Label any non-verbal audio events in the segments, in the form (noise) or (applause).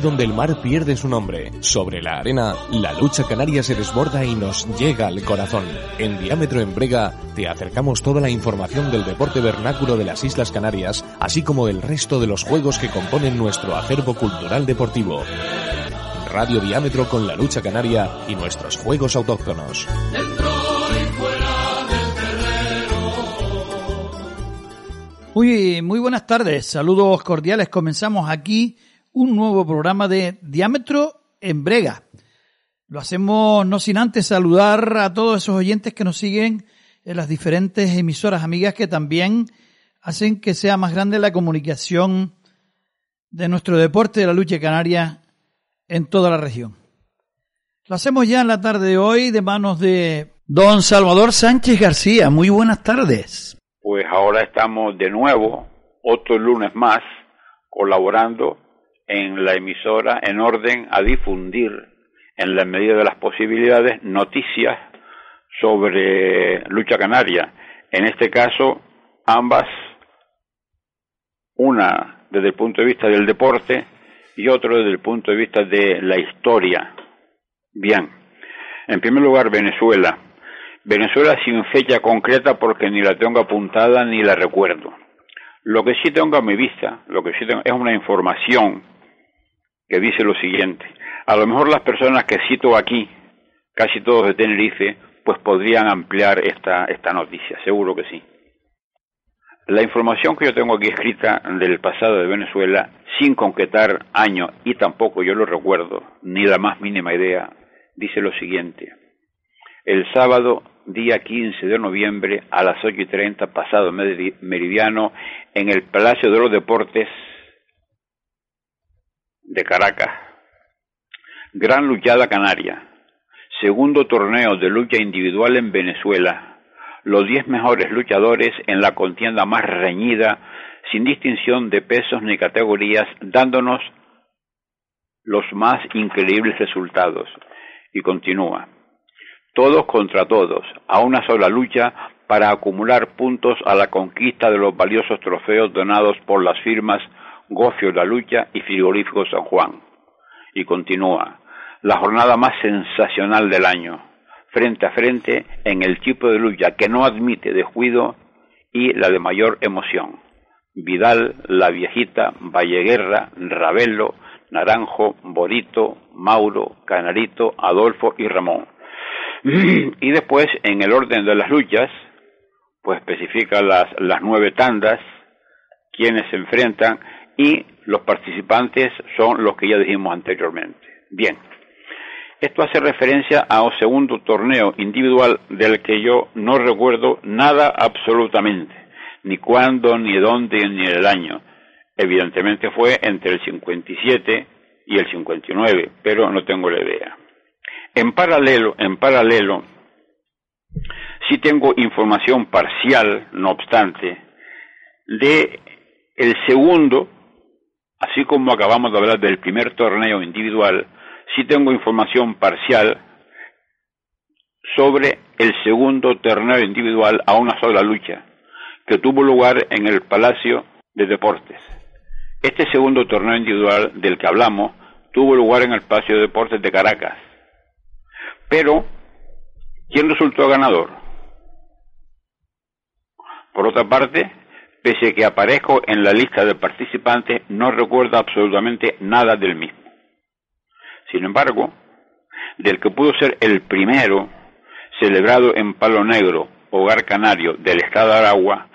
Donde el mar pierde su nombre. Sobre la arena, la lucha canaria se desborda y nos llega al corazón. En Diámetro en Brega te acercamos toda la información del deporte vernáculo de las Islas Canarias, así como el resto de los juegos que componen nuestro acervo cultural deportivo. Radio Diámetro con la lucha canaria y nuestros juegos autóctonos. Muy buenas tardes, saludos cordiales. Comenzamos aquí un nuevo programa de Diámetro en Brega. Lo hacemos no sin antes saludar a todos esos oyentes que nos siguen en las diferentes emisoras amigas que también hacen que sea más grande la comunicación de nuestro deporte de la lucha canaria en toda la región. Lo hacemos ya en la tarde de hoy de manos de don Salvador Sánchez García. Muy buenas tardes. Pues ahora estamos de nuevo, otro lunes más, colaborando en la emisora en orden a difundir en la medida de las posibilidades noticias sobre lucha canaria. En este caso, ambas, una desde el punto de vista del deporte y otro desde el punto de vista de la historia. Bien, en primer lugar, Venezuela. Venezuela sin fecha concreta porque ni la tengo apuntada ni la recuerdo. Lo que sí tengo a mi vista, lo que sí tengo es una información que dice lo siguiente. A lo mejor las personas que cito aquí, casi todos de Tenerife, pues podrían ampliar esta, esta noticia, seguro que sí. La información que yo tengo aquí escrita del pasado de Venezuela, sin concretar año y tampoco yo lo recuerdo, ni la más mínima idea, dice lo siguiente. El sábado, día 15 de noviembre, a las 8 y 30, pasado meridiano, en el Palacio de los Deportes, de Caracas. Gran Luchada Canaria. Segundo torneo de lucha individual en Venezuela. Los diez mejores luchadores en la contienda más reñida, sin distinción de pesos ni categorías, dándonos los más increíbles resultados. Y continúa. Todos contra todos, a una sola lucha para acumular puntos a la conquista de los valiosos trofeos donados por las firmas Gofio La Lucha y Frigorífico San Juan. Y continúa, la jornada más sensacional del año, frente a frente en el tipo de lucha que no admite descuido y la de mayor emoción. Vidal, La Viejita, Valleguerra, Ravelo, Naranjo, Borito, Mauro, Canarito, Adolfo y Ramón. (clears throat) y después, en el orden de las luchas, pues especifica las, las nueve tandas, quienes se enfrentan y los participantes son los que ya dijimos anteriormente. Bien, esto hace referencia a un segundo torneo individual del que yo no recuerdo nada absolutamente, ni cuándo, ni dónde, ni el año. Evidentemente fue entre el 57 y el 59, pero no tengo la idea. En paralelo, en paralelo, sí tengo información parcial, no obstante, de el segundo así como acabamos de hablar del primer torneo individual, sí tengo información parcial sobre el segundo torneo individual a una sola lucha, que tuvo lugar en el Palacio de Deportes. Este segundo torneo individual del que hablamos tuvo lugar en el Palacio de Deportes de Caracas. Pero, ¿quién resultó ganador? Por otra parte, pese a que aparezco en la lista de participantes, no recuerdo absolutamente nada del mismo. Sin embargo, del que pudo ser el primero celebrado en Palo Negro, hogar canario del estado de Aragua,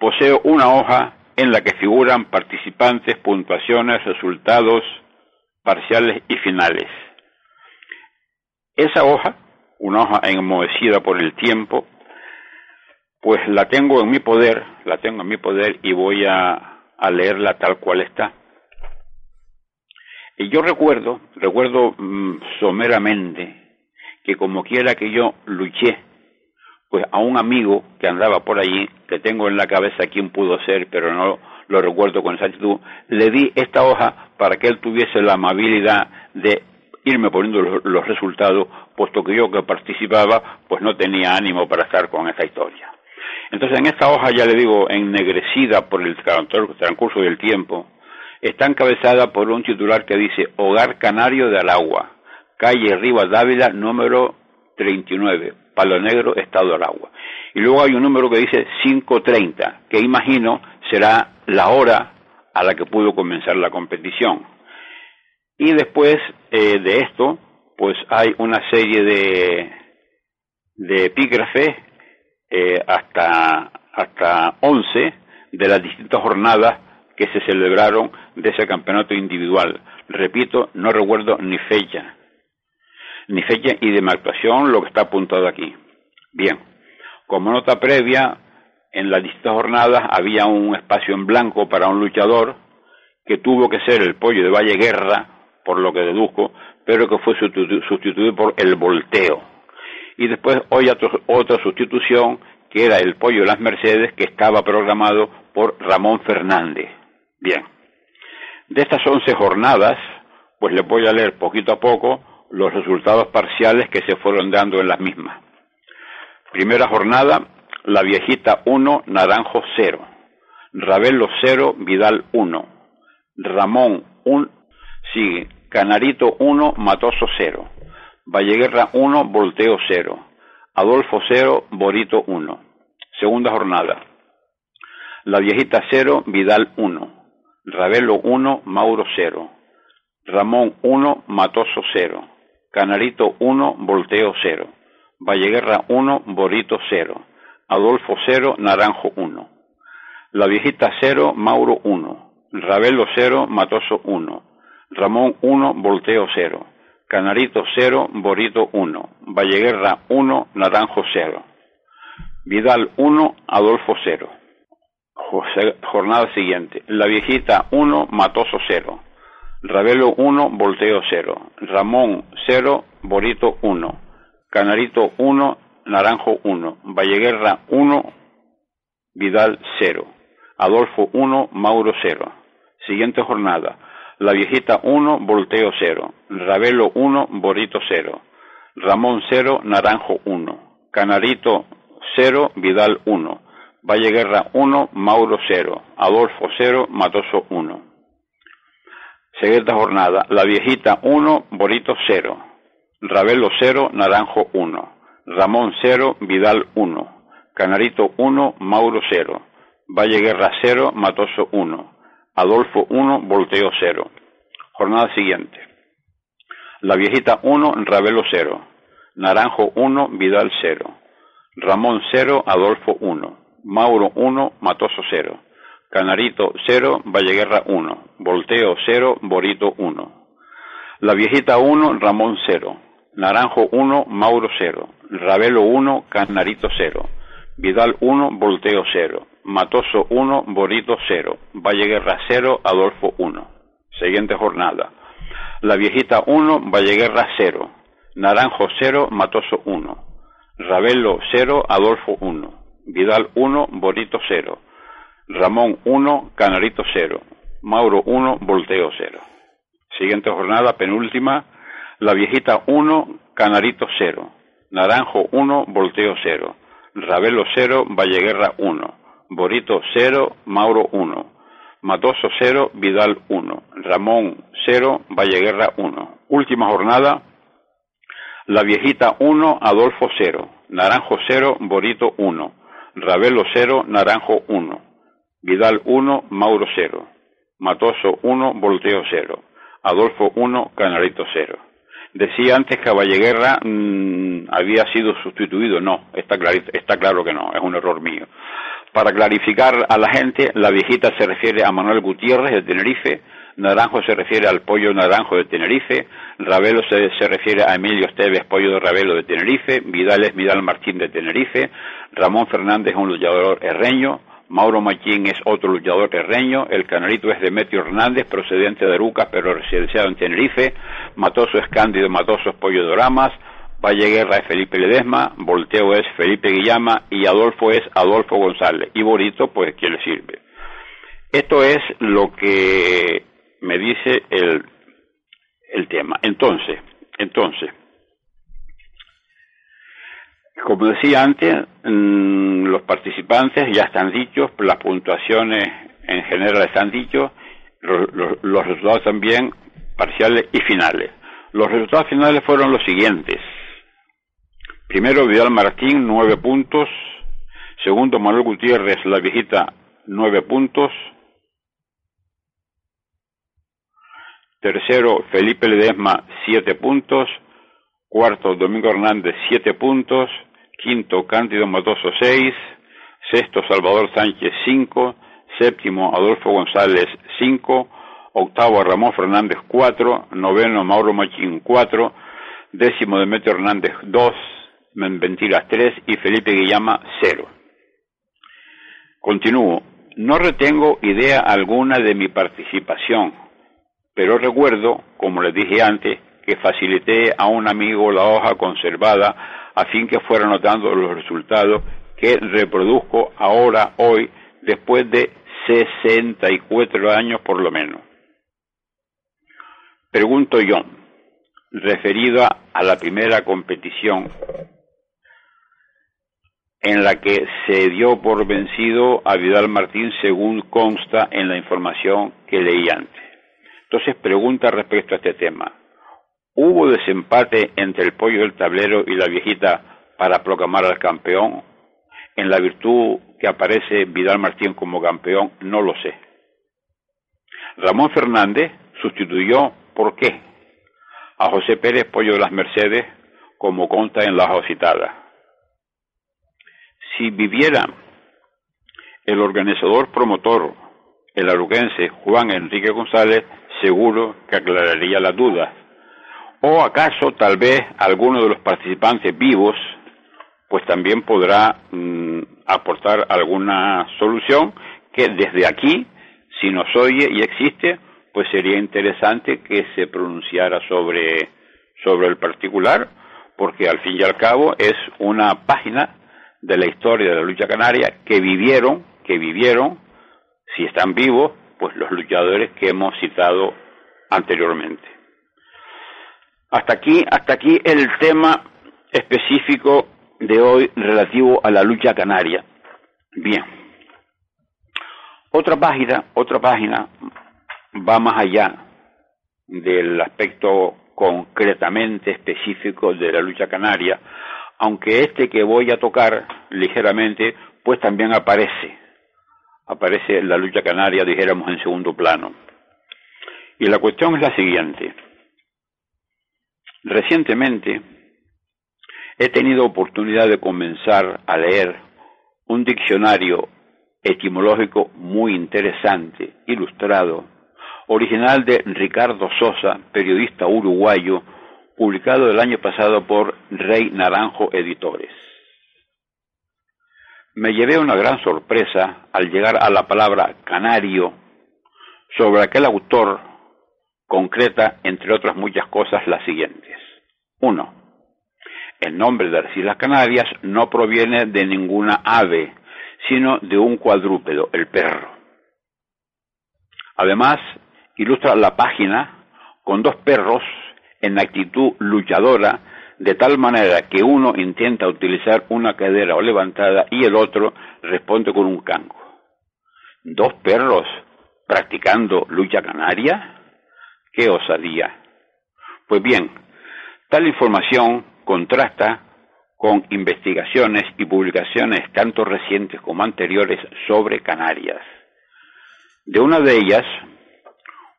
poseo una hoja en la que figuran participantes, puntuaciones, resultados parciales y finales. Esa hoja, una hoja enmohecida por el tiempo, pues la tengo en mi poder, la tengo en mi poder y voy a, leerla tal cual está. Y yo recuerdo, recuerdo mm, someramente que como quiera que yo luché, pues a un amigo que andaba por allí, que tengo en la cabeza quién pudo ser, pero no lo recuerdo con exactitud, le di esta hoja para que él tuviese la amabilidad de irme poniendo los, los resultados, puesto que yo que participaba, pues no tenía ánimo para estar con esta historia. Entonces en esta hoja, ya le digo, ennegrecida por el transcurso del tiempo, está encabezada por un titular que dice Hogar Canario de Aragua, calle Rivas Dávila, número 39, Palo Negro, Estado de Aragua. Y luego hay un número que dice 530, que imagino será la hora a la que pudo comenzar la competición. Y después eh, de esto, pues hay una serie de, de epígrafes eh, hasta, hasta 11 de las distintas jornadas que se celebraron de ese campeonato individual. Repito, no recuerdo ni fecha, ni fecha y de actuación lo que está apuntado aquí. Bien, como nota previa, en las distintas jornadas había un espacio en blanco para un luchador que tuvo que ser el pollo de Valle Guerra, por lo que deduzco, pero que fue sustituido por el volteo y después hoy otra sustitución que era el pollo de las Mercedes que estaba programado por Ramón Fernández. Bien, de estas once jornadas, pues le voy a leer poquito a poco los resultados parciales que se fueron dando en las mismas. Primera jornada, La Viejita 1, Naranjo 0, Ravelo 0, Vidal 1, Ramón 1, sigue, Canarito 1, Matoso 0, Valleguerra 1, Volteo 0. Adolfo 0, Borito 1. Segunda jornada. La Viejita 0, Vidal 1. Ravelo 1, Mauro 0. Ramón 1, Matoso 0. Canarito 1, Volteo 0. Valleguerra 1, Borito 0. Adolfo 0, Naranjo 1. La Viejita 0, Mauro 1. Ravelo 0, Matoso 1. Ramón 1, Volteo 0. Canarito 0, Borito 1, Valleguerra 1, Naranjo 0, Vidal 1, Adolfo 0. jornada siguiente, La Viejita 1, Matoso 0, Ravelo 1, Volteo 0, Ramón 0, Borito 1, Canarito 1, Naranjo 1, Valleguerra 1, Vidal 0, Adolfo 1, Mauro 0. Siguiente jornada, la Viejita 1, Volteo 0. Ravelo 1, Borito 0. Ramón 0, Naranjo 1. Canarito 0, Vidal 1. Valle Guerra 1, Mauro 0. Adolfo 0, Matoso 1. Siguiente jornada. La Viejita 1, Borito 0. Ravelo 0, Naranjo 1. Ramón 0, Vidal 1. Canarito 1, Mauro 0. Valle Guerra 0, Matoso 1. Adolfo 1, Volteo 0. Jornada siguiente. La Viejita 1, Ravelo 0. Naranjo 1, Vidal 0. Ramón 0, Adolfo 1. Mauro 1, Matoso 0. Canarito 0, Valleguerra 1. Volteo 0, Borito 1. La Viejita 1, Ramón 0. Naranjo 1, Mauro 0. Ravelo 1, Canarito 0. Vidal 1, Volteo 0. Matoso 1, Borito 0, Valle Guerra 0, Adolfo 1. Siguiente jornada. La Viejita 1, Valleguerra 0, Naranjo 0, Matoso 1, Ravelo 0, Adolfo 1, Vidal 1, Borito 0, Ramón 1, Canarito 0, Mauro 1, Volteo 0. Siguiente jornada, penúltima, La Viejita 1, Canarito 0, Naranjo 1, Volteo 0, Ravelo 0, Valleguerra 1, Borito 0, Mauro 1, Matoso 0, Vidal 1, Ramón 0, Valleguerra 1. Última jornada, La Viejita 1, Adolfo 0, Naranjo 0, Borito 1, Ravelo 0, Naranjo 1. Vidal 1, Mauro 0. Matoso 1, Volteo 0. Adolfo 1, Canarito 0. Decía antes que Valleguerra mmm, había sido sustituido. No, está, clarito, está claro que no, es un error mío. Para clarificar a la gente, la viejita se refiere a Manuel Gutiérrez de Tenerife, Naranjo se refiere al pollo naranjo de Tenerife, Ravelo se, refiere a Emilio Esteves, pollo de Ravelo de Tenerife, Vidal es Vidal Martín de Tenerife, Ramón Fernández es un luchador herreño, Mauro Machín es otro luchador herreño, el canarito es Demetrio Hernández, procedente de Arucas pero residenciado en Tenerife, Matoso es Cándido Matoso es pollo de Oramas, Valle Guerra es Felipe Ledesma, Volteo es Felipe Guillama y Adolfo es Adolfo González. Y Borito, pues, ¿quién le sirve? Esto es lo que me dice el, el tema. Entonces, entonces, como decía antes, mmm, los participantes ya están dichos, las puntuaciones en general están dichos, los resultados también parciales y finales. Los resultados finales fueron los siguientes. Primero, Vidal Martín, nueve puntos. Segundo, Manuel Gutiérrez, la viejita, nueve puntos. Tercero, Felipe Ledesma, siete puntos. Cuarto, Domingo Hernández, siete puntos. Quinto, Cándido Matoso, seis. Sexto, Salvador Sánchez, cinco. Séptimo, Adolfo González, cinco. Octavo, Ramón Fernández, cuatro. Noveno, Mauro Machín, cuatro. Décimo, Demetrio Hernández, dos. Mentiras, tres. Y Felipe Guillama, cero. Continúo. No retengo idea alguna de mi participación pero recuerdo, como les dije antes, que facilité a un amigo la hoja conservada a fin que fuera notando los resultados que reproduzco ahora, hoy, después de 64 años por lo menos. Pregunto yo, referida a la primera competición en la que se dio por vencido a Vidal Martín según consta en la información que leí antes. Entonces pregunta respecto a este tema. ¿Hubo desempate entre el pollo del tablero y la viejita para proclamar al campeón? En la virtud que aparece Vidal Martín como campeón, no lo sé. Ramón Fernández sustituyó, ¿por qué? A José Pérez Pollo de las Mercedes, como consta en la citada. Si viviera el organizador promotor, el aruquense Juan Enrique González, seguro que aclararía las dudas. O acaso tal vez alguno de los participantes vivos pues también podrá mmm, aportar alguna solución que desde aquí, si nos oye y existe, pues sería interesante que se pronunciara sobre, sobre el particular, porque al fin y al cabo es una página de la historia de la lucha canaria que vivieron, que vivieron, si están vivos, pues los luchadores que hemos citado anteriormente. Hasta aquí, hasta aquí el tema específico de hoy relativo a la lucha canaria. Bien. Otra página, otra página va más allá del aspecto concretamente específico de la lucha canaria, aunque este que voy a tocar ligeramente, pues también aparece aparece la lucha canaria, dijéramos, en segundo plano. Y la cuestión es la siguiente. Recientemente he tenido oportunidad de comenzar a leer un diccionario etimológico muy interesante, ilustrado, original de Ricardo Sosa, periodista uruguayo, publicado el año pasado por Rey Naranjo Editores me llevé una gran sorpresa al llegar a la palabra canario, sobre aquel autor concreta, entre otras muchas cosas, las siguientes. Uno, el nombre de las Canarias no proviene de ninguna ave, sino de un cuadrúpedo, el perro. Además, ilustra la página con dos perros en actitud luchadora de tal manera que uno intenta utilizar una cadera o levantada y el otro responde con un cango. ¿Dos perros practicando lucha canaria? ¡Qué osadía! Pues bien, tal información contrasta con investigaciones y publicaciones tanto recientes como anteriores sobre Canarias. De una de ellas,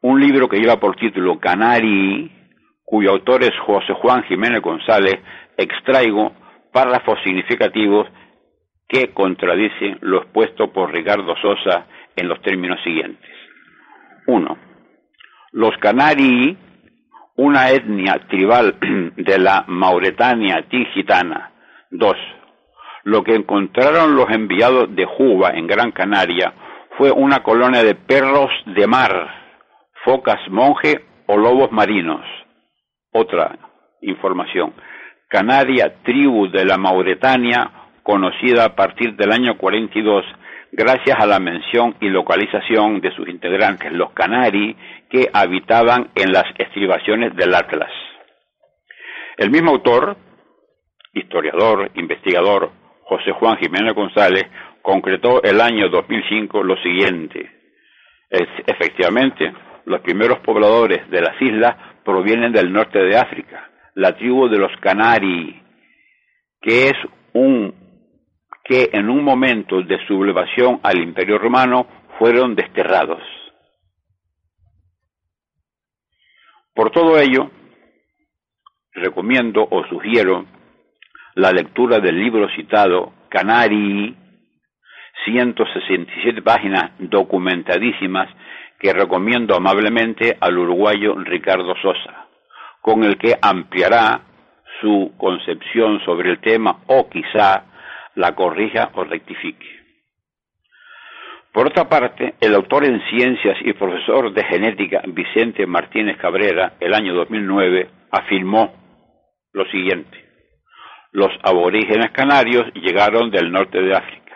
un libro que lleva por título Canari, cuyo autor es José Juan Jiménez González, extraigo párrafos significativos que contradicen lo expuesto por Ricardo Sosa en los términos siguientes. 1. Los Canari una etnia tribal (clears throat) de la Mauretania tingitana. Dos, lo que encontraron los enviados de Juba en Gran Canaria fue una colonia de perros de mar, focas monje o lobos marinos. Otra información. Canaria, tribu de la Mauretania, conocida a partir del año 42 gracias a la mención y localización de sus integrantes, los canari, que habitaban en las estribaciones del Atlas. El mismo autor, historiador, investigador, José Juan Jiménez González, concretó el año 2005 lo siguiente. Es, efectivamente, los primeros pobladores de las islas provienen del norte de África, la tribu de los Canari, que es un que en un momento de sublevación al Imperio Romano fueron desterrados. Por todo ello, recomiendo o sugiero la lectura del libro citado Canari, 167 páginas documentadísimas que recomiendo amablemente al uruguayo Ricardo Sosa, con el que ampliará su concepción sobre el tema o quizá la corrija o rectifique. Por otra parte, el autor en ciencias y profesor de genética Vicente Martínez Cabrera, el año 2009, afirmó lo siguiente. Los aborígenes canarios llegaron del norte de África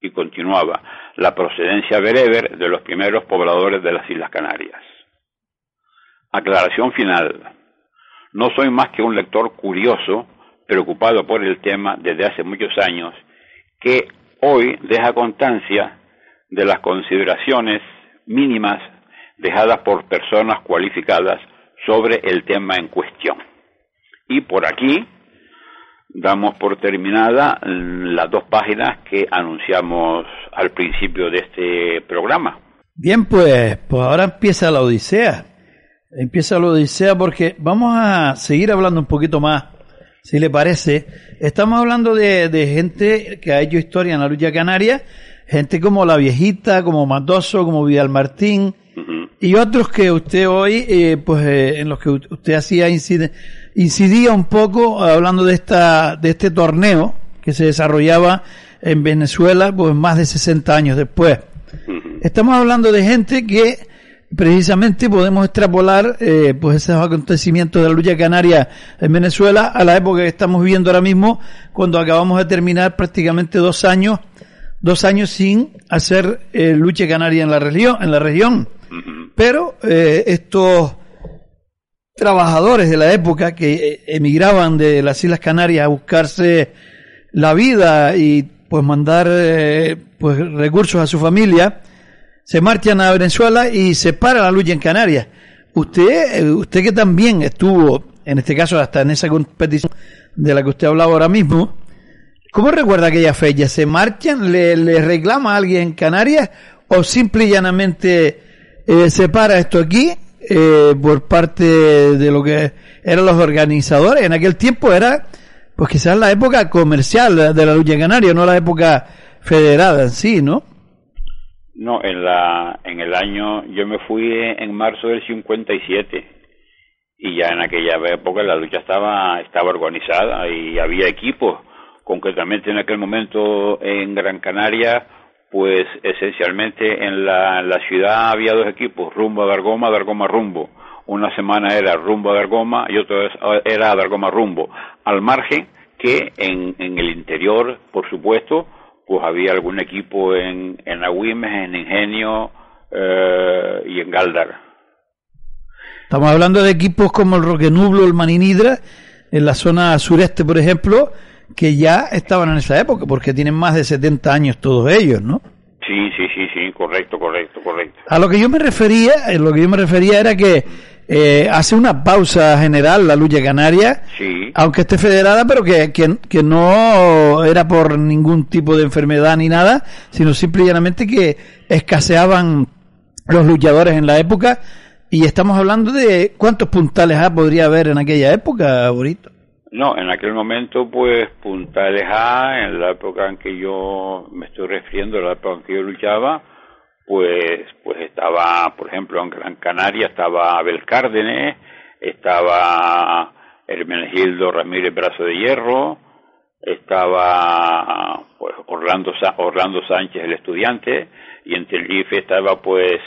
y continuaba la procedencia bereber de los primeros pobladores de las Islas Canarias. Aclaración final. No soy más que un lector curioso, preocupado por el tema desde hace muchos años que hoy deja constancia de las consideraciones mínimas dejadas por personas cualificadas sobre el tema en cuestión. Y por aquí damos por terminada las dos páginas que anunciamos al principio de este programa. Bien, pues, pues ahora empieza la Odisea. Empieza la Odisea porque vamos a seguir hablando un poquito más si le parece. Estamos hablando de, gente que ha hecho historia en la lucha canaria, gente como La Viejita, como Matoso, como Vidal Martín, y otros que usted hoy, eh, pues eh, en los que usted hacía incidía un poco hablando de esta de este torneo que se desarrollaba en Venezuela, pues más de 60 años después. Estamos hablando de gente que precisamente podemos extrapolar eh, pues esos acontecimientos de la lucha canaria en Venezuela a la época que estamos viviendo ahora mismo, cuando acabamos de terminar prácticamente dos años, dos años sin hacer eh, lucha canaria en la región, en la región. Pero eh, estos trabajadores de la época que eh, emigraban de las Islas Canarias a buscarse la vida y pues mandar eh, pues recursos a su familia, se marchan a Venezuela y se para la lucha en Canarias. Usted, eh, usted que también estuvo, en este caso hasta en esa competición de la que usted hablaba ahora mismo, ¿cómo recuerda aquella fecha? ¿Se marchan? ¿Le, reclama a alguien en Canarias? ¿O simple y llanamente eh, se para esto aquí eh, por parte de lo que eran los organizadores? En aquel tiempo era, pues quizás la época comercial de la lucha en Canarias, no la época federada en sí, ¿no? No, en la en el año yo me fui en marzo del 57 y ya en aquella época la lucha estaba estaba organizada y había equipos, concretamente en aquel momento en Gran Canaria, pues esencialmente en la, ciudad había dos equipos, rumbo a Dargoma, Dargoma rumbo. Una semana era rumbo a Dargoma y otra era Dargoma rumbo. Al margen que en, en el interior, por supuesto, pues había algún equipo en, en Agüimes, en Ingenio eh, y en Galdar. Estamos hablando de equipos como el Roque Nublo, el Maninidra, en la zona sureste, por ejemplo, que ya estaban en esa época, porque tienen más de 70 años todos ellos, ¿no? Sí, sí, sí, sí, correcto, correcto, correcto. A lo que yo me refería, a lo que yo me refería era que eh, hace una pausa general la lucha canaria, Sí. aunque esté federada, pero que, que, que no era por ningún tipo de enfermedad ni nada, sino simple y llanamente que escaseaban los luchadores en la época. Y estamos hablando de cuántos puntales A podría haber en aquella época, Borito. No, en aquel momento, pues, puntales A, en la época en que yo me estoy refiriendo, la época en que yo luchaba, pues, pues estaba, por ejemplo, en Gran Canaria estaba Abel Cárdenes, estaba Hermenegildo Ramírez Brazo de Hierro, estaba, pues, Orlando, Sa- Orlando Sánchez, el estudiante, y en Tenerife estaba, pues,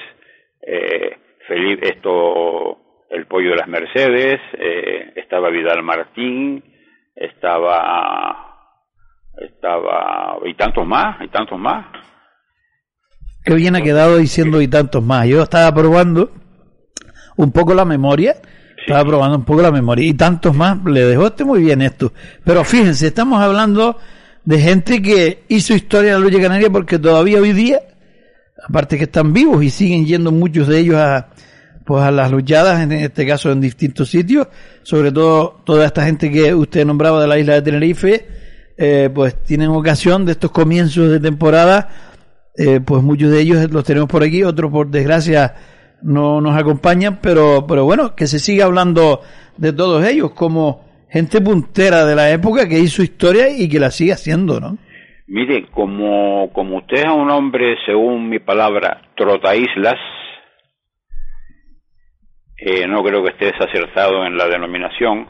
eh, Felipe, esto, el pollo de las Mercedes, eh, estaba Vidal Martín, estaba, estaba, y tantos más, y tantos más. Qué bien ha quedado diciendo y tantos más. Yo estaba probando un poco la memoria, estaba probando un poco la memoria y tantos más. Le dejó este muy bien esto. Pero fíjense, estamos hablando de gente que hizo historia en la lucha canaria porque todavía hoy día, aparte que están vivos y siguen yendo muchos de ellos a, pues a las luchadas, en este caso en distintos sitios, sobre todo toda esta gente que usted nombraba de la isla de Tenerife, eh, pues tienen ocasión de estos comienzos de temporada eh, pues muchos de ellos los tenemos por aquí, otros por desgracia no nos acompañan, pero, pero bueno, que se siga hablando de todos ellos como gente puntera de la época que hizo historia y que la sigue haciendo, ¿no? Mire, como, como usted es un hombre, según mi palabra, trotaíslas, eh, no creo que esté desacertado en la denominación,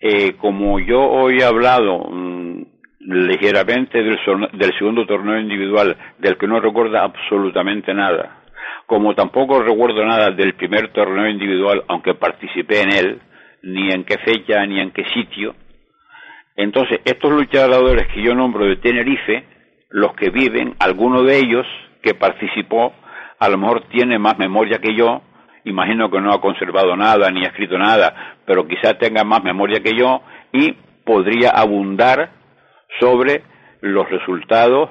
eh, como yo hoy he hablado mm, ligeramente del, del segundo torneo individual, del que no recuerda absolutamente nada, como tampoco recuerdo nada del primer torneo individual, aunque participé en él, ni en qué fecha, ni en qué sitio, entonces, estos luchadores que yo nombro de Tenerife, los que viven, alguno de ellos que participó, a lo mejor tiene más memoria que yo, imagino que no ha conservado nada ni ha escrito nada, pero quizá tenga más memoria que yo y podría abundar sobre los resultados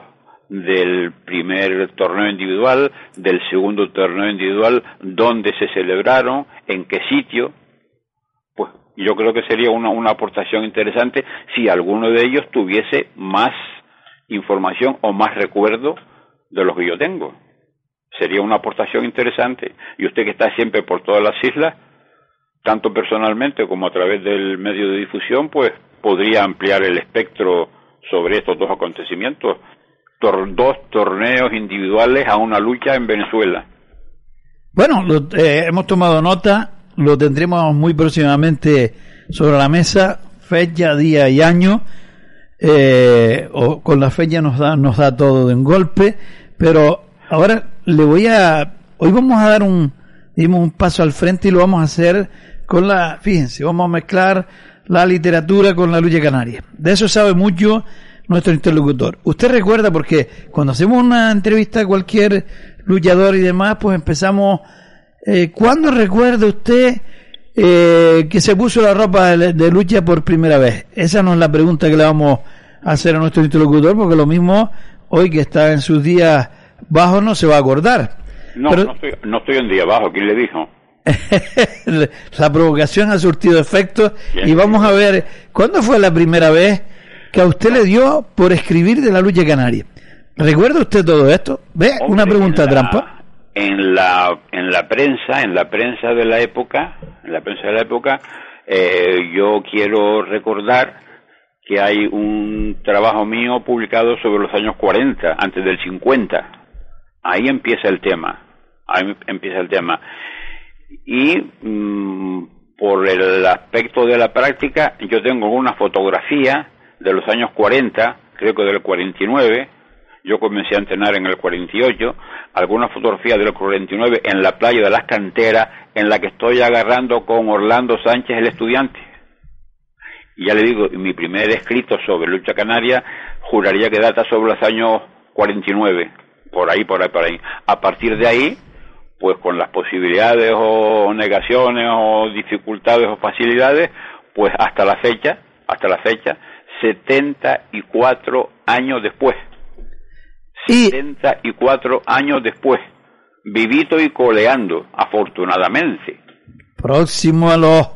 del primer torneo individual, del segundo torneo individual, dónde se celebraron, en qué sitio, pues yo creo que sería una, una aportación interesante si alguno de ellos tuviese más información o más recuerdo de los que yo tengo. Sería una aportación interesante. Y usted que está siempre por todas las islas, tanto personalmente como a través del medio de difusión, pues podría ampliar el espectro sobre estos dos acontecimientos. Dos torneos individuales a una lucha en Venezuela. Bueno, lo- eh, hemos tomado nota, lo tendremos muy próximamente sobre la mesa, fecha, día y año. Eh, o con la fecha nos da, nos da todo de un golpe, pero ahora le voy a, hoy vamos a dar un, dimos un paso al frente y lo vamos a hacer con la, fíjense, vamos a mezclar la literatura con la lucha canaria. De eso sabe mucho nuestro interlocutor. Usted recuerda porque cuando hacemos una entrevista a cualquier luchador y demás, pues empezamos, eh, ¿cuándo recuerda usted eh, que se puso la ropa de, de lucha por primera vez? Esa no es la pregunta que le vamos a hacer a nuestro interlocutor, porque lo mismo hoy que está en sus días bajos no se va a acordar. No, Pero- no, estoy, no estoy en día abajo, ¿quién le dijo? (laughs) la provocación ha surtido efecto Bien. y vamos a ver cuándo fue la primera vez que a usted le dio por escribir de la lucha canaria. ¿Recuerda usted todo esto? ¿Ve? Una pregunta en la- trampa. En la, en la prensa, en la prensa de la época, en la prensa de la época, eh, yo quiero recordar que hay un trabajo mío publicado sobre los años 40, antes del 50. Ahí empieza el tema. Ahí empieza el tema. Y mm, por el aspecto de la práctica, yo tengo una fotografía de los años 40, creo que del 49, yo comencé a entrenar en el 48, alguna fotografía del 49 en la playa de las canteras, en la que estoy agarrando con Orlando Sánchez, el estudiante. Y ya le digo, mi primer escrito sobre lucha canaria juraría que data sobre los años 49, por ahí, por ahí, por ahí. A partir de ahí, pues con las posibilidades o negaciones o dificultades o facilidades, pues hasta la fecha, hasta la fecha, 74 años después. Y 74 años después, vivito y coleando, afortunadamente. próximo a los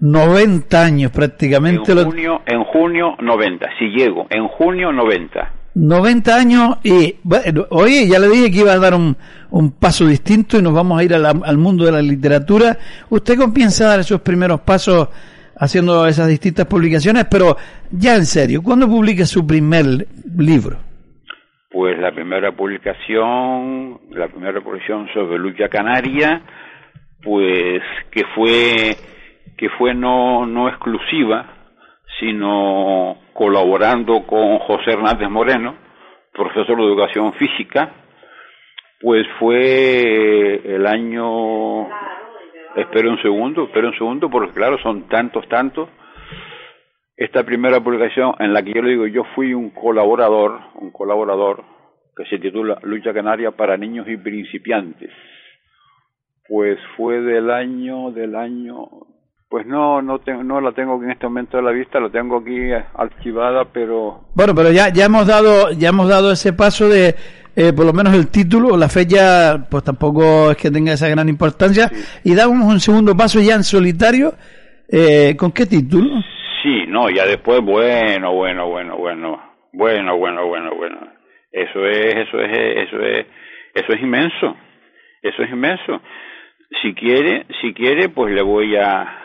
90 años prácticamente. En junio, en junio 90, si llego, en junio 90. 90 años y, bueno, oye, ya le dije que iba a dar un, un paso distinto y nos vamos a ir al mundo de la literatura. ¿Usted comienza a dar esos primeros pasos haciendo esas distintas publicaciones? Pero ya en serio, ¿cuándo publica su primer libro? Pues la primera publicación, la primera publicación sobre lucha canaria, pues que fue que fue no no exclusiva, sino colaborando con José Hernández Moreno, profesor de educación física, pues fue el año espero un segundo, espero un segundo, porque claro, son tantos, tantos. Esta primera publicación en la que yo le digo, yo fui un colaborador, un colaborador, que se titula Lucha Canaria para Niños y Principiantes. Pues fue del año, del año, pues no, no, tengo, no la tengo en este momento a la vista, la tengo aquí archivada, pero... Bueno, pero ya, ya hemos dado, ya hemos dado ese paso de, eh, por lo menos el título, la fecha, pues tampoco es que tenga esa gran importancia. Y damos un segundo paso ya en solitario. Eh, ¿Con qué título? Sí, no, ya después, bueno, bueno, bueno, bueno, bueno, bueno, bueno, bueno. Eso es, eso es, eso es, eso es inmenso. Eso es inmenso. Si quiere, si quiere, pues le voy a,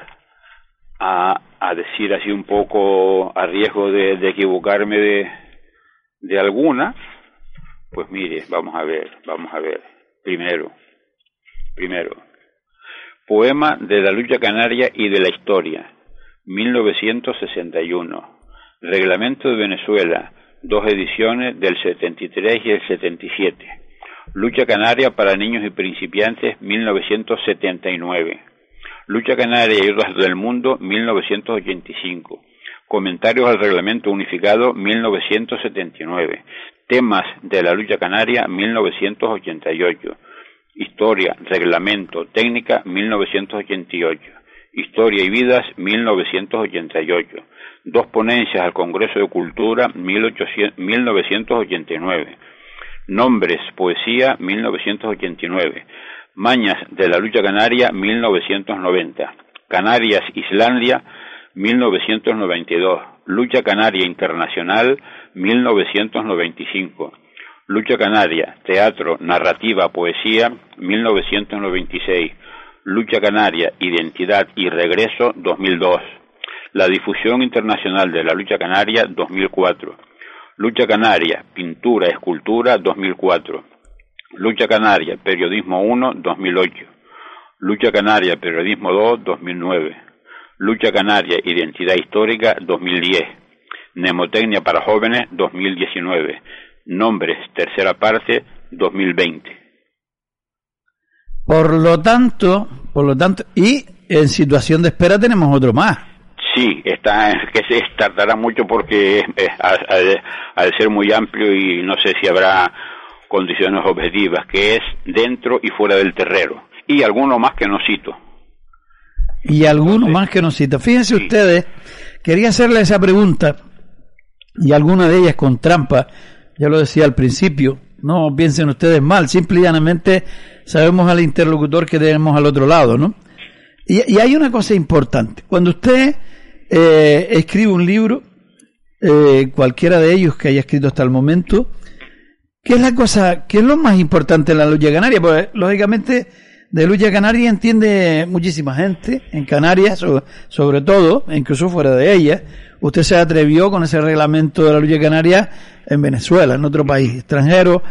a, a decir así un poco a riesgo de, equivocarme de, de alguna, pues mire, vamos a ver, vamos a ver. Primero, primero, poema de la lucha canaria y de la historia, 1961. Reglamento de Venezuela, dos ediciones del 73 y el 77. Lucha canaria para niños y principiantes, 1979. Lucha canaria y otras del mundo, 1985. Comentarios al Reglamento Unificado 1979. Temas de la lucha canaria 1988. Historia, Reglamento, Técnica 1988. Historia y Vidas 1988. Dos ponencias al Congreso de Cultura 1989. Nombres, Poesía 1989. Mañas de la lucha canaria 1990. Canarias, Islandia 1992, Lucha Canaria Internacional 1995, Lucha Canaria, Teatro, Narrativa, Poesía 1996, Lucha Canaria, Identidad y Regreso 2002, la difusión internacional de la lucha canaria 2004, Lucha Canaria, Pintura, Escultura 2004, Lucha Canaria, Periodismo 1 2008, Lucha Canaria, Periodismo 2 2009, Lucha Canaria, Identidad Histórica 2010. Nemotecnia para Jóvenes 2019. Nombres, tercera parte 2020. Por lo tanto, por lo tanto, y en situación de espera tenemos otro más. Sí, está, que se tardará mucho porque ha de ser muy amplio y no sé si habrá condiciones objetivas, que es dentro y fuera del terreno. Y alguno más que no cito y algunos más que nos cita. Fíjense ustedes, quería hacerle esa pregunta, y alguna de ellas con trampa, ya lo decía al principio, no piensen ustedes mal, simple y llanamente sabemos al interlocutor que tenemos al otro lado, ¿no? Y, hay una cosa importante, cuando usted eh, escribe un libro, eh, cualquiera de ellos que haya escrito hasta el momento, ¿qué es la cosa, qué es lo más importante en la lucha canaria? Pues lógicamente de lucha canaria entiende muchísima gente, en Canarias sobre todo, incluso fuera de ella. Usted se atrevió con ese reglamento de la lucha canaria en Venezuela, en otro país extranjero,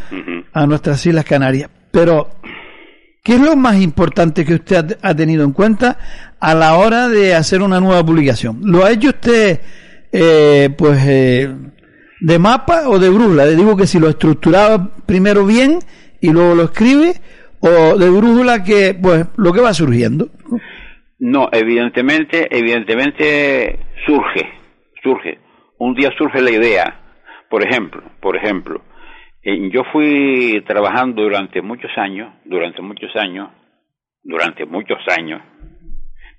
a nuestras Islas Canarias. Pero, ¿qué es lo más importante que usted ha tenido en cuenta a la hora de hacer una nueva publicación? ¿Lo ha hecho usted, eh, pues, eh, de mapa o de brújula? Le digo que si lo estructuraba primero bien y luego lo escribe, o de brújula que, pues, lo que va surgiendo? No, evidentemente, evidentemente surge, surge. Un día surge la idea. Por ejemplo, por ejemplo, yo fui trabajando durante muchos años, durante muchos años, durante muchos años,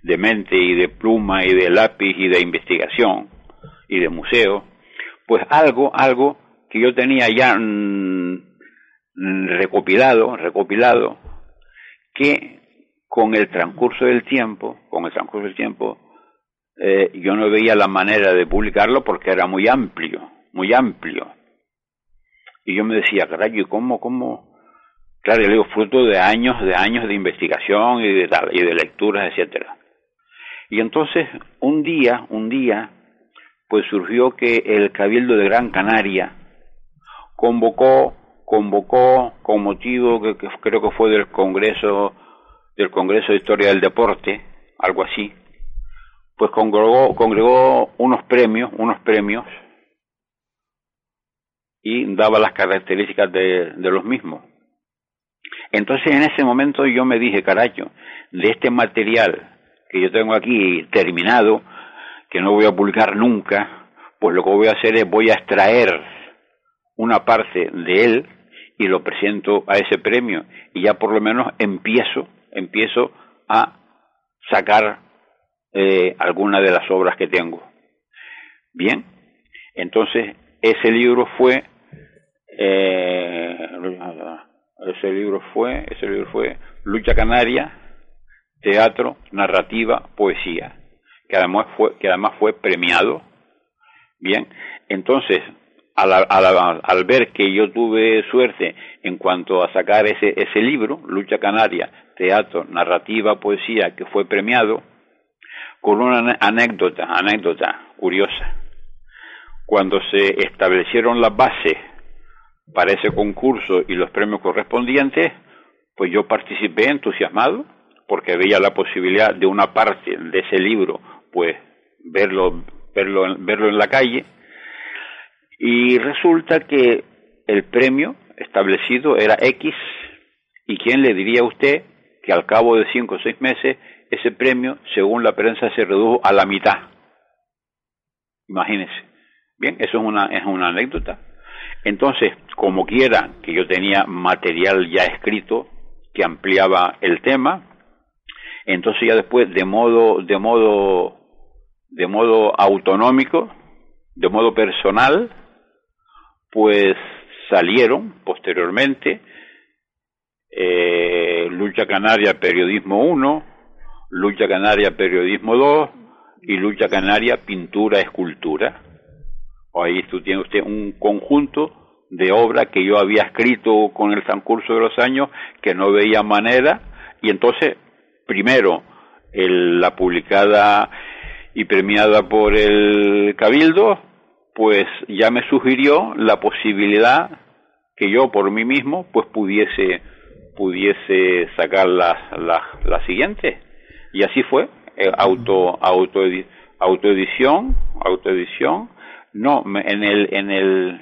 de mente y de pluma y de lápiz y de investigación y de museo, pues algo, algo que yo tenía ya mm, recopilado, recopilado, que con el transcurso del tiempo, con el transcurso del tiempo, eh, yo no veía la manera de publicarlo porque era muy amplio, muy amplio. Y yo me decía, caray, ¿cómo, cómo? Claro, yo digo, fruto de años, de años de investigación y de, y de lecturas, etcétera. Y entonces, un día, un día, pues surgió que el Cabildo de Gran Canaria convocó, convocó con motivo que, creo que fue del Congreso, del Congreso de Historia del Deporte, algo así, pues congregó, congregó unos premios, unos premios, y daba las características de, de los mismos. Entonces en ese momento yo me dije, carajo, de este material que yo tengo aquí terminado, que no voy a publicar nunca, pues lo que voy a hacer es voy a extraer una parte de él y lo presento a ese premio y ya por lo menos empiezo, empiezo a sacar eh, alguna de las obras que tengo. Bien, entonces ese libro fue eh, ese libro fue ese libro fue Lucha Canaria, teatro, narrativa, poesía, que además fue que además fue premiado. Bien, entonces al, al, al, ver que yo tuve suerte en cuanto a sacar ese, ese libro, Lucha Canaria, Teatro, Narrativa, Poesía, que fue premiado, con una anécdota, anécdota curiosa. Cuando se establecieron las bases para ese concurso y los premios correspondientes, pues yo participé entusiasmado porque veía la posibilidad de una parte de ese libro, pues verlo, verlo, verlo en la calle. Y resulta que el premio establecido era X y quién le diría a usted que al cabo de cinco o seis meses ese premio, según la prensa, se redujo a la mitad. Imagínense. Bien, eso es una, es una anécdota. Entonces, como quiera que yo tenía material ya escrito que ampliaba el tema, entonces ya después de modo, de modo, de modo autonómico, de modo personal, pues salieron posteriormente eh, Lucha Canaria Periodismo 1, Lucha Canaria Periodismo 2 y Lucha Canaria Pintura Escultura. Ahí tú tiene usted un conjunto de obras que yo había escrito con el transcurso de los años que no veía manera y entonces primero el, la publicada y premiada por el Cabildo pues ya me sugirió la posibilidad que yo por mí mismo pues pudiese pudiese sacar las la, la siguiente. Y así fue eh, auto auto autoedición autoedición. No en el en el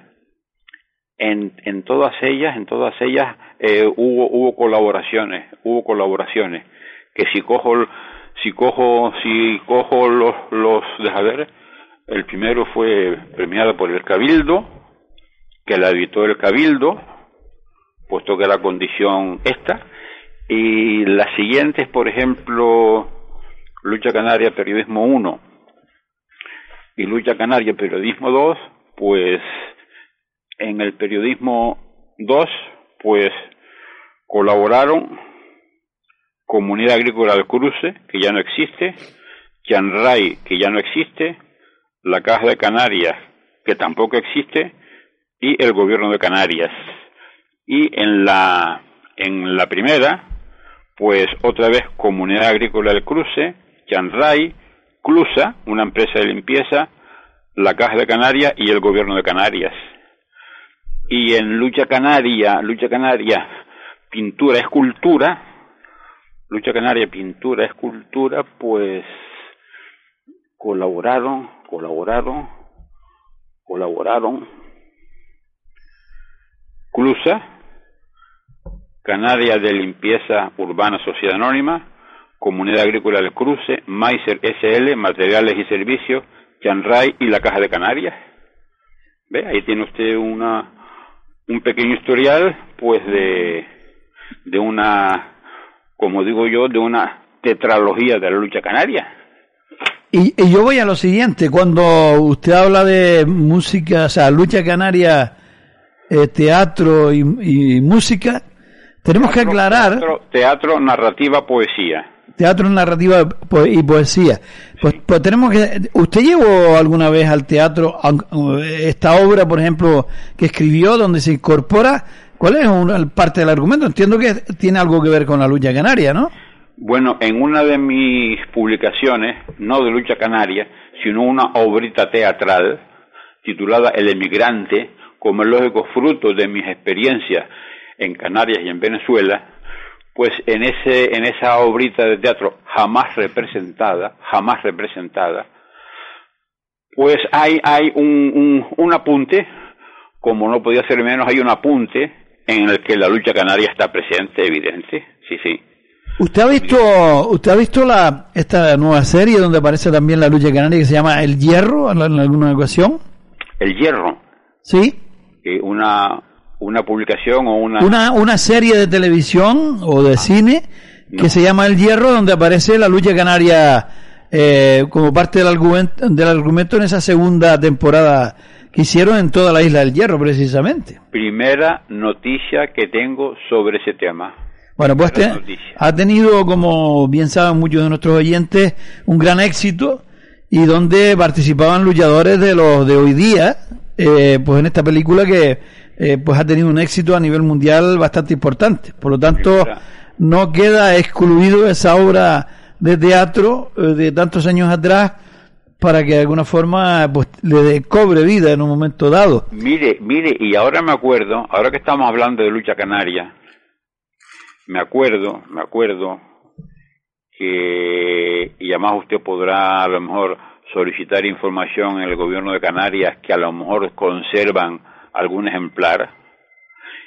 en, en todas ellas en todas ellas eh, hubo hubo colaboraciones hubo colaboraciones. Que si cojo si cojo si cojo los los deja ver el primero fue premiado por el cabildo que la editó el cabildo puesto que la condición esta y las siguientes por ejemplo lucha canaria periodismo 1 y lucha canaria periodismo 2 pues en el periodismo 2 pues colaboraron Comunidad Agrícola del Cruce, que ya no existe, Chanray, que ya no existe, la Caja de Canarias, que tampoco existe, y el Gobierno de Canarias. Y en la, en la primera, pues otra vez Comunidad Agrícola del Cruce, Chanray, Clusa, una empresa de limpieza, la Caja de Canarias y el Gobierno de Canarias. Y en Lucha Canaria, Lucha Canaria, Pintura, Escultura, Lucha Canaria, Pintura, Escultura, pues colaboraron, colaboraron, colaboraron Clusa, Canaria de Limpieza Urbana Sociedad Anónima, Comunidad Agrícola del Cruce, Maiser SL, Materiales y Servicios, Chanray y la Caja de Canarias. ¿Ve? Ahí tiene usted una, un pequeño historial, pues, de, de una como digo yo, de una tetralogía de la lucha canaria. Y, yo voy a lo siguiente, cuando usted habla de música, o sea, lucha canaria, eh, teatro y, música, Tenemos que aclarar... Teatro, narrativa, poesía. Teatro, narrativa y poesía. Pues, pues tenemos que... ¿Usted llevó alguna vez al teatro esta obra, por ejemplo, que escribió, donde se incorpora... ¿Cuál es una parte del argumento? Entiendo que tiene algo que ver con la lucha canaria, ¿no? Bueno, en una de mis publicaciones, no de lucha canaria, sino una obrita teatral titulada El emigrante, como el lógico fruto de mis experiencias en Canarias y en Venezuela, pues en ese en esa obrita de teatro jamás representada, jamás representada, pues hay hay un, un, apunte, como no podía ser menos, hay un apunte en el que la lucha canaria está presente, evidente, sí, sí. ¿Usted ha visto, usted ha visto la, esta nueva serie donde aparece también la lucha canaria que se llama El Hierro en, alguna ocasión? El Hierro. Sí. una, una publicación o una... una... Una serie de televisión o de ah. cine que se llama El Hierro donde aparece la lucha canaria eh, como parte del argumento, del argumento en esa segunda temporada que hicieron en toda la isla del Hierro precisamente. Primera noticia que tengo sobre ese tema. Bueno, pues ha tenido, como bien saben muchos de nuestros oyentes, un gran éxito y donde participaban luchadores de los de hoy día, eh, pues en esta película que eh, pues ha tenido un éxito a nivel mundial bastante importante. Por lo tanto, no queda excluido esa obra de teatro eh, de tantos años atrás para que de alguna forma pues le cobre vida en un momento dado. Mire, mire, y ahora me acuerdo, ahora que estamos hablando de lucha canaria, me acuerdo, me acuerdo que, y además usted podrá a lo mejor solicitar información en el gobierno de Canarias que a lo mejor conservan algún ejemplar,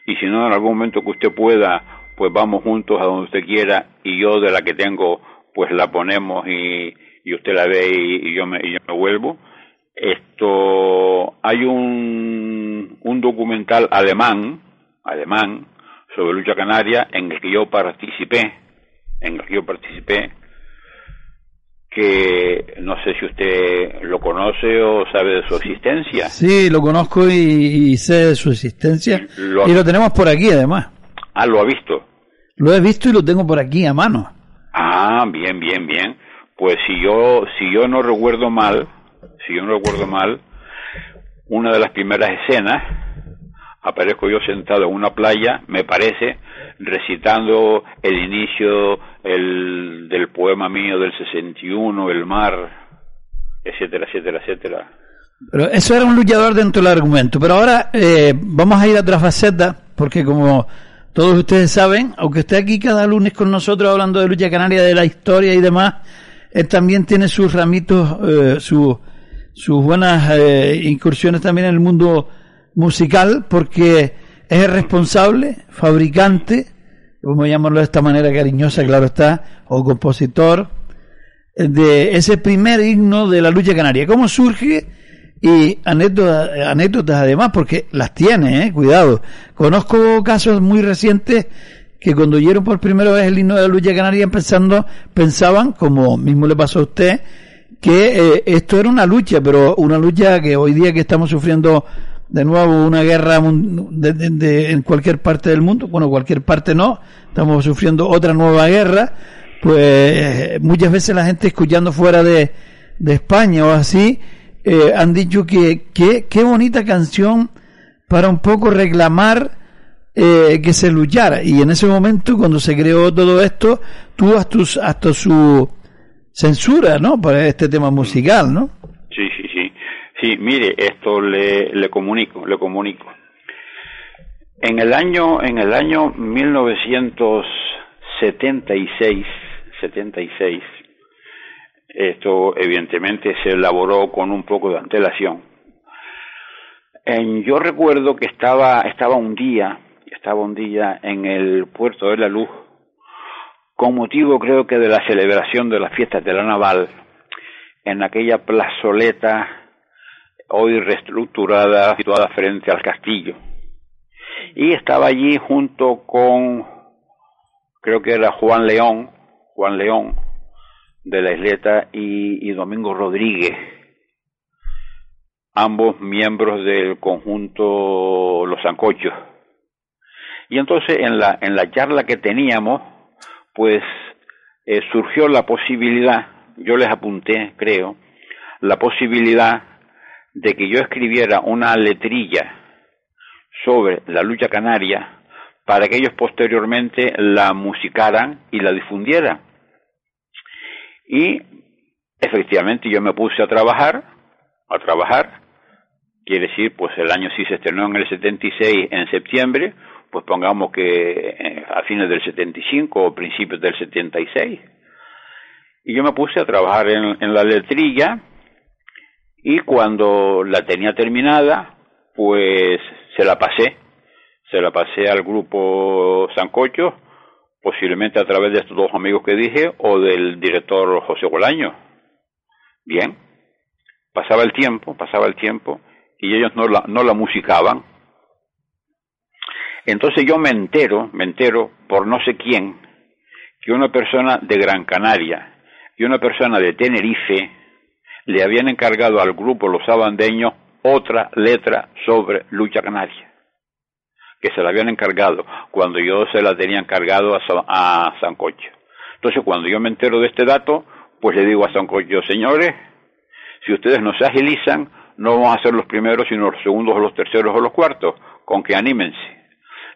y si no en algún momento que usted pueda, pues vamos juntos a donde usted quiera y yo de la que tengo, pues la ponemos y, y usted la ve y, yo me, y yo me vuelvo. Esto, hay un, un documental alemán, alemán, sobre lucha canaria en el que yo participé, en el que yo participé, que no sé si usted lo conoce o sabe de su existencia. Sí, lo conozco y, sé de su existencia y lo tenemos por aquí además. Ah, lo ha visto. Lo he visto y lo tengo por aquí a mano. Ah, bien, bien, bien. Pues si yo si yo no recuerdo mal, si yo no recuerdo mal, una de las primeras escenas aparezco yo sentado en una playa, me parece, recitando el inicio el, del poema mío del 61, El mar, etcétera, etcétera, etcétera. Pero eso era un luchador dentro del argumento. Pero ahora eh, vamos a ir a otra faceta, porque como todos ustedes saben, aunque esté aquí cada lunes con nosotros hablando de lucha canaria, de la historia y demás, él también tiene sus ramitos, eh, sus buenas eh, incursiones también en el mundo musical porque es el responsable, fabricante, como llamarlo de esta manera cariñosa, claro está, o compositor, de ese primer himno de la lucha canaria. ¿Cómo surge? Y anécdotas, anécdotas además, porque las tiene, eh, cuidado. Conozco casos muy recientes que cuando oyeron por primera vez el himno de la lucha canaria pensando, pensaban, como mismo le pasó a usted, que eh, esto era una lucha, pero una lucha que hoy día que estamos sufriendo de nuevo una guerra de, en cualquier parte del mundo, bueno, cualquier parte no, estamos sufriendo otra nueva guerra, pues muchas veces la gente escuchando fuera de, España o así, eh, han dicho que, qué bonita canción para un poco reclamar eh, que se luchara. Y en ese momento, cuando se creó todo esto, tuvo hasta, hasta su censura, ¿no? Para este tema musical, ¿no? Sí, sí, sí. Sí, mire, esto le, le comunico, le comunico. En el año, en el año 1976, 76, esto evidentemente se elaboró con un poco de antelación. En, yo recuerdo que estaba, estaba un día, estaba un día en el puerto de la Luz, con motivo creo que de la celebración de las fiestas de la Naval, en aquella plazoleta hoy reestructurada, situada frente al castillo. Y estaba allí junto con, creo que era Juan León, Juan León, de la isleta, y, Domingo Rodríguez, ambos miembros del conjunto Los Sancochos. Y entonces en la, en la charla que teníamos, pues eh, surgió la posibilidad, yo les apunté, creo, la posibilidad de que yo escribiera una letrilla sobre la lucha canaria para que ellos posteriormente la musicaran y la difundieran. Y efectivamente yo me puse a trabajar, a trabajar, quiere decir, pues el año sí se estrenó en el 76 en septiembre, pues pongamos que eh, a fines del 75 o principios del 76. Y yo me puse a trabajar en, en la letrilla y cuando la tenía terminada, pues se la pasé, se la pasé al grupo Sancocho, posiblemente a través de estos dos amigos que dije o del director José Bolaño. Bien, pasaba el tiempo, pasaba el tiempo y ellos no la, no la musicaban. Entonces yo me entero, me entero por no sé quién, que una persona de Gran Canaria y una persona de Tenerife le habían encargado al grupo Los Abandeños otra letra sobre lucha canaria, que se la habían encargado cuando yo se la tenía encargado a, Sancocho. Entonces, cuando yo me entero de este dato, pues le digo a Sancocho, señores, si ustedes no se agilizan, no vamos a ser los primeros, sino los segundos o los terceros o los cuartos, con que anímense.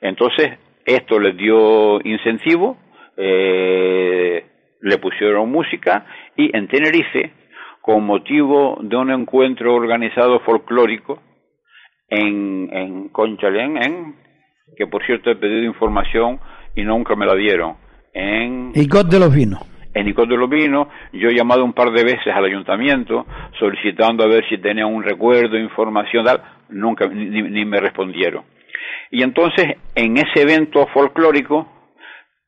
Entonces, esto les dio incentivo, eh, le pusieron música y en Tenerife con motivo de un encuentro organizado folclórico en, en Conchalén, en, que por cierto he pedido información y nunca me la dieron. En Icot de los Vinos. En Icot de los Vinos, yo he llamado un par de veces al ayuntamiento solicitando a ver si tenía un recuerdo, información, tal, nunca, ni, ni me respondieron. Y entonces, en ese evento folclórico,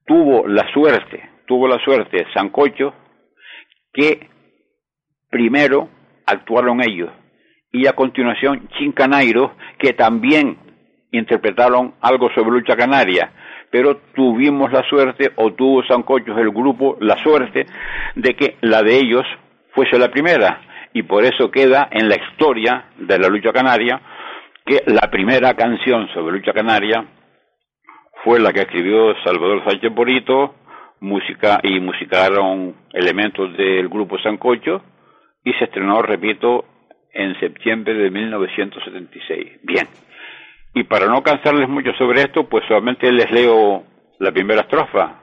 tuvo la suerte, tuvo la suerte Sancocho, que primero actuaron ellos. Y a continuación Chincanairo, que también interpretaron algo sobre lucha canaria, pero tuvimos la suerte, o tuvo Sancochos el grupo, la suerte de que la de ellos fuese la primera, y por eso queda en la historia de la lucha canaria que la primera canción sobre lucha canaria fue la que escribió Salvador Sánchez Borito, música y musicaron elementos del grupo Sancocho, y se estrenó, repito, en septiembre de 1976. Bien. Y para no cansarles mucho sobre esto, pues solamente les leo la primera estrofa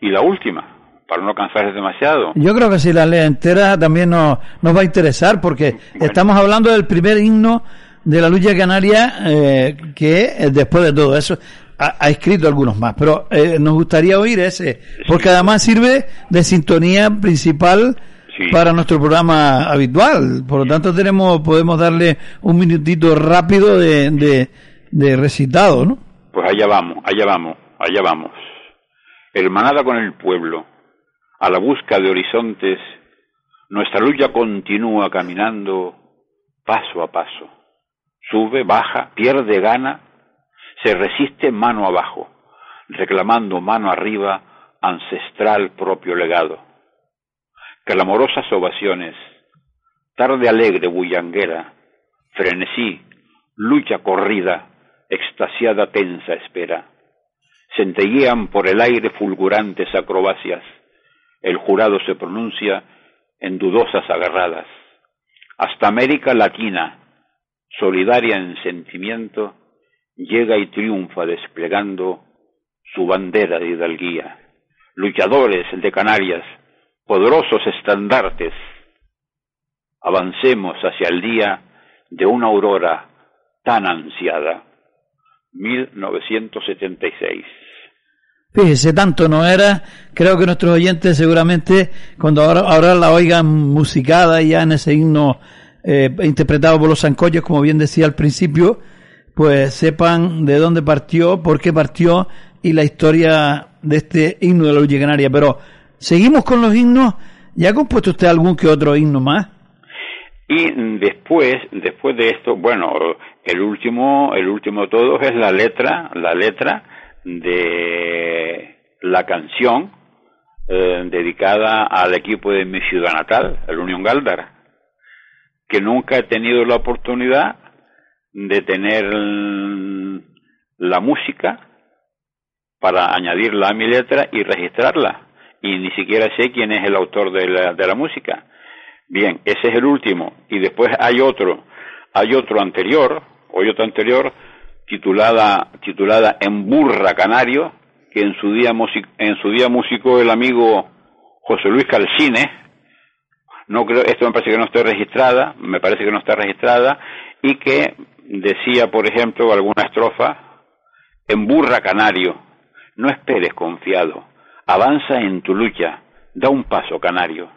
y la última, para no cansarles demasiado. Yo creo que si la leo entera también nos, nos va a interesar, porque estamos hablando del primer himno de la lucha canaria, eh, que eh, después de todo eso ha, ha escrito algunos más, pero eh, nos gustaría oír ese, porque además sirve de sintonía principal Sí. para nuestro programa habitual. Por lo tanto, tenemos podemos darle un minutito rápido de, de, de recitado, ¿no? Pues allá vamos, allá vamos, allá vamos. Hermanada con el pueblo, a la busca de horizontes, nuestra lucha continúa caminando paso a paso. Sube, baja, pierde, gana, se resiste mano abajo, reclamando mano arriba ancestral propio legado clamorosas ovaciones, tarde alegre bullanguera, frenesí, lucha corrida, extasiada tensa espera. Centellean por el aire fulgurantes acrobacias, el jurado se pronuncia en dudosas agarradas. Hasta América Latina, solidaria en sentimiento, llega y triunfa desplegando su bandera de hidalguía. Luchadores de Canarias, poderosos estandartes, avancemos hacia el día de una aurora tan ansiada. 1976. Fíjese, tanto no era, creo que nuestros oyentes seguramente cuando ahora, ahora la oigan musicada ya en ese himno eh, interpretado por los zancollos, como bien decía al principio, pues sepan de dónde partió, por qué partió y la historia de este himno de la lucha canaria. Pero seguimos con los himnos. ¿Ya ha compuesto usted algún que otro himno más? Y después, después de esto, bueno, el último, el último de todos es la letra, la letra de la canción eh, dedicada al equipo de mi ciudad natal, el Unión Galdar, que nunca he tenido la oportunidad de tener la música para añadirla a mi letra y registrarla. Y ni siquiera sé quién es el autor de la, de la música. Bien, ese es el último. Y después hay otro, hay otro anterior, o hay otro anterior, titulada, titulada En Burra Canario, que en su día, en su día musicó el amigo José Luis Calcine. No creo, esto me parece que no está registrada, me parece que no está registrada, y que decía, por ejemplo, alguna estrofa, En Burra Canario, no esperes confiado, avanza en tu lucha, da un paso canario.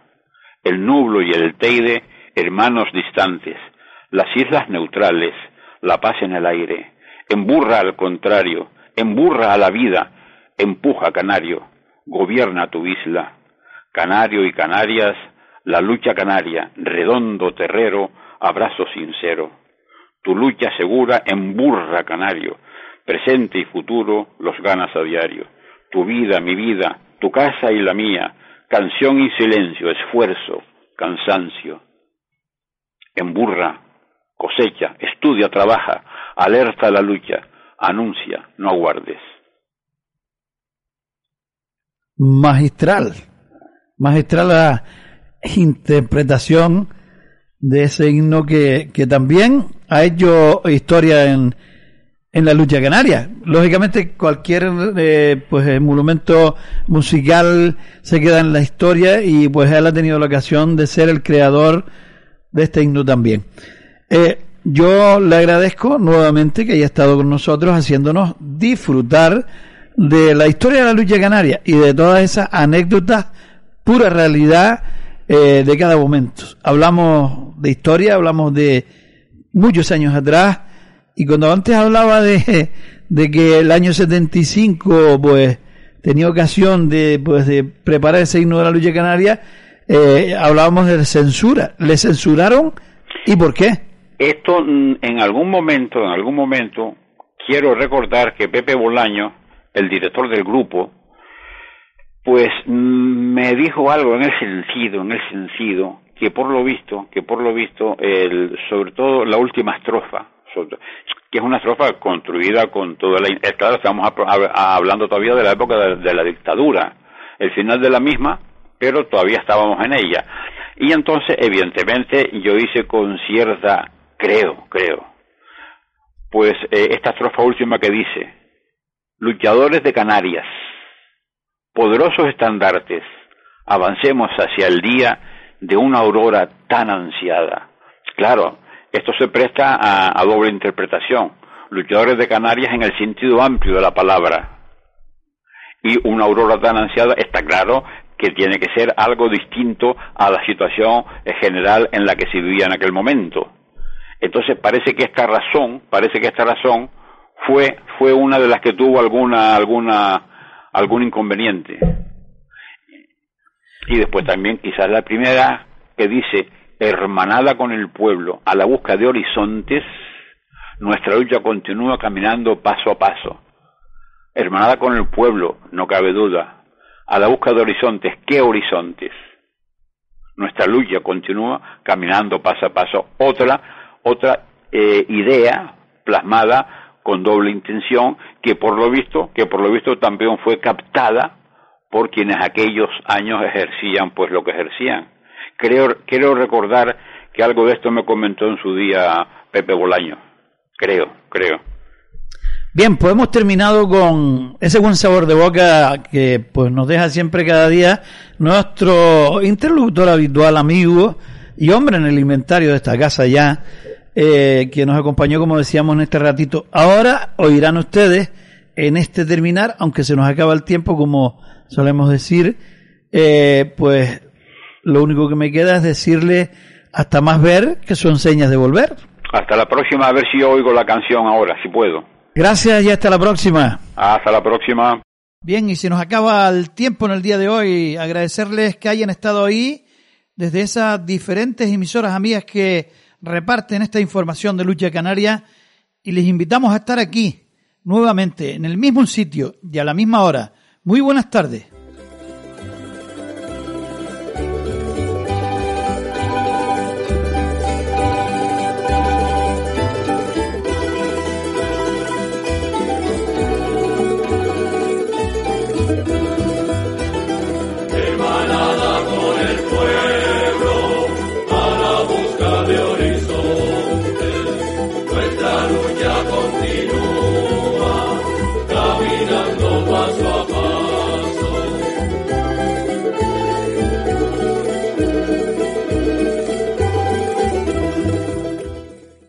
El nublo y el teide, hermanos distantes, las islas neutrales, la paz en el aire. Emburra al contrario, emburra a la vida, empuja canario, gobierna tu isla. Canario y Canarias, la lucha canaria, redondo terrero, abrazo sincero. Tu lucha segura emburra canario, presente y futuro los ganas a diario. Tu vida, mi vida, tu casa y la mía, canción y silencio, esfuerzo, cansancio. Emburra, cosecha, estudia, trabaja, alerta a la lucha, anuncia, no aguardes. Magistral, magistral la interpretación de ese himno que, que también ha hecho historia en, en la lucha canaria. Lógicamente cualquier eh, pues eh, monumento musical se queda en la historia y pues él ha tenido la ocasión de ser el creador de este himno también. Eh, yo le agradezco nuevamente que haya estado con nosotros haciéndonos disfrutar de la historia de la lucha canaria y de todas esas anécdotas, pura realidad de cada momento. Hablamos de historia, hablamos de muchos años atrás, y cuando antes hablaba de, de que el año 75, pues, tenía ocasión de, pues, de preparar ese himno de la lucha canaria, eh, hablábamos de censura. ¿Le censuraron y por qué? Esto, mm, en algún momento, en algún momento, quiero recordar que Pepe Bolaño, el director del grupo, pues me dijo algo en el sentido, en el sentido, que por lo visto, que por lo visto, el, sobre todo la última estrofa, que es una estrofa construida con toda la... Claro, estamos hablando todavía de la época de, la dictadura, el final de la misma, pero todavía estábamos en ella. Y entonces, evidentemente, yo hice con cierta, creo, creo, pues eh, esta estrofa última que dice, luchadores de Canarias, poderosos estandartes, avancemos hacia el día de una aurora tan ansiada. Claro, esto se presta a, doble interpretación. Luchadores de Canarias en el sentido amplio de la palabra. Y una aurora tan ansiada está claro que tiene que ser algo distinto a la situación general en la que se vivía en aquel momento. Entonces parece que esta razón, parece que esta razón fue, fue una de las que tuvo alguna, alguna, algún inconveniente. Y después también quizás la primera que dice hermanada con el pueblo, a la busca de horizontes, nuestra lucha continúa caminando paso a paso. Hermanada con el pueblo, no cabe duda, a la busca de horizontes. ¿Qué horizontes? Nuestra lucha continúa caminando paso a paso. Otra, otra eh, idea plasmada con doble intención que por lo visto, que por lo visto también fue captada por quienes aquellos años ejercían pues lo que ejercían Creo, quiero recordar que algo de esto me comentó en su día Pepe Bolaño. Creo, creo. Bien, pues hemos terminado con ese buen sabor de boca que pues nos deja siempre cada día nuestro interlocutor habitual, amigo y hombre en el inventario de esta casa ya, eh, que nos acompañó, como decíamos, en este ratito. Ahora oirán ustedes en este terminar, aunque se nos acaba el tiempo, como solemos decir, eh, pues lo único que me queda es decirle hasta más ver que son señas de volver. Hasta la próxima, a ver si oigo la canción ahora, si puedo. Gracias y hasta la próxima. Hasta la próxima. Bien, y si nos acaba el tiempo en el día de hoy, agradecerles que hayan estado ahí desde esas diferentes emisoras amigas que reparten esta información de Lucha Canaria y les invitamos a estar aquí nuevamente en el mismo sitio y a la misma hora. Muy buenas tardes.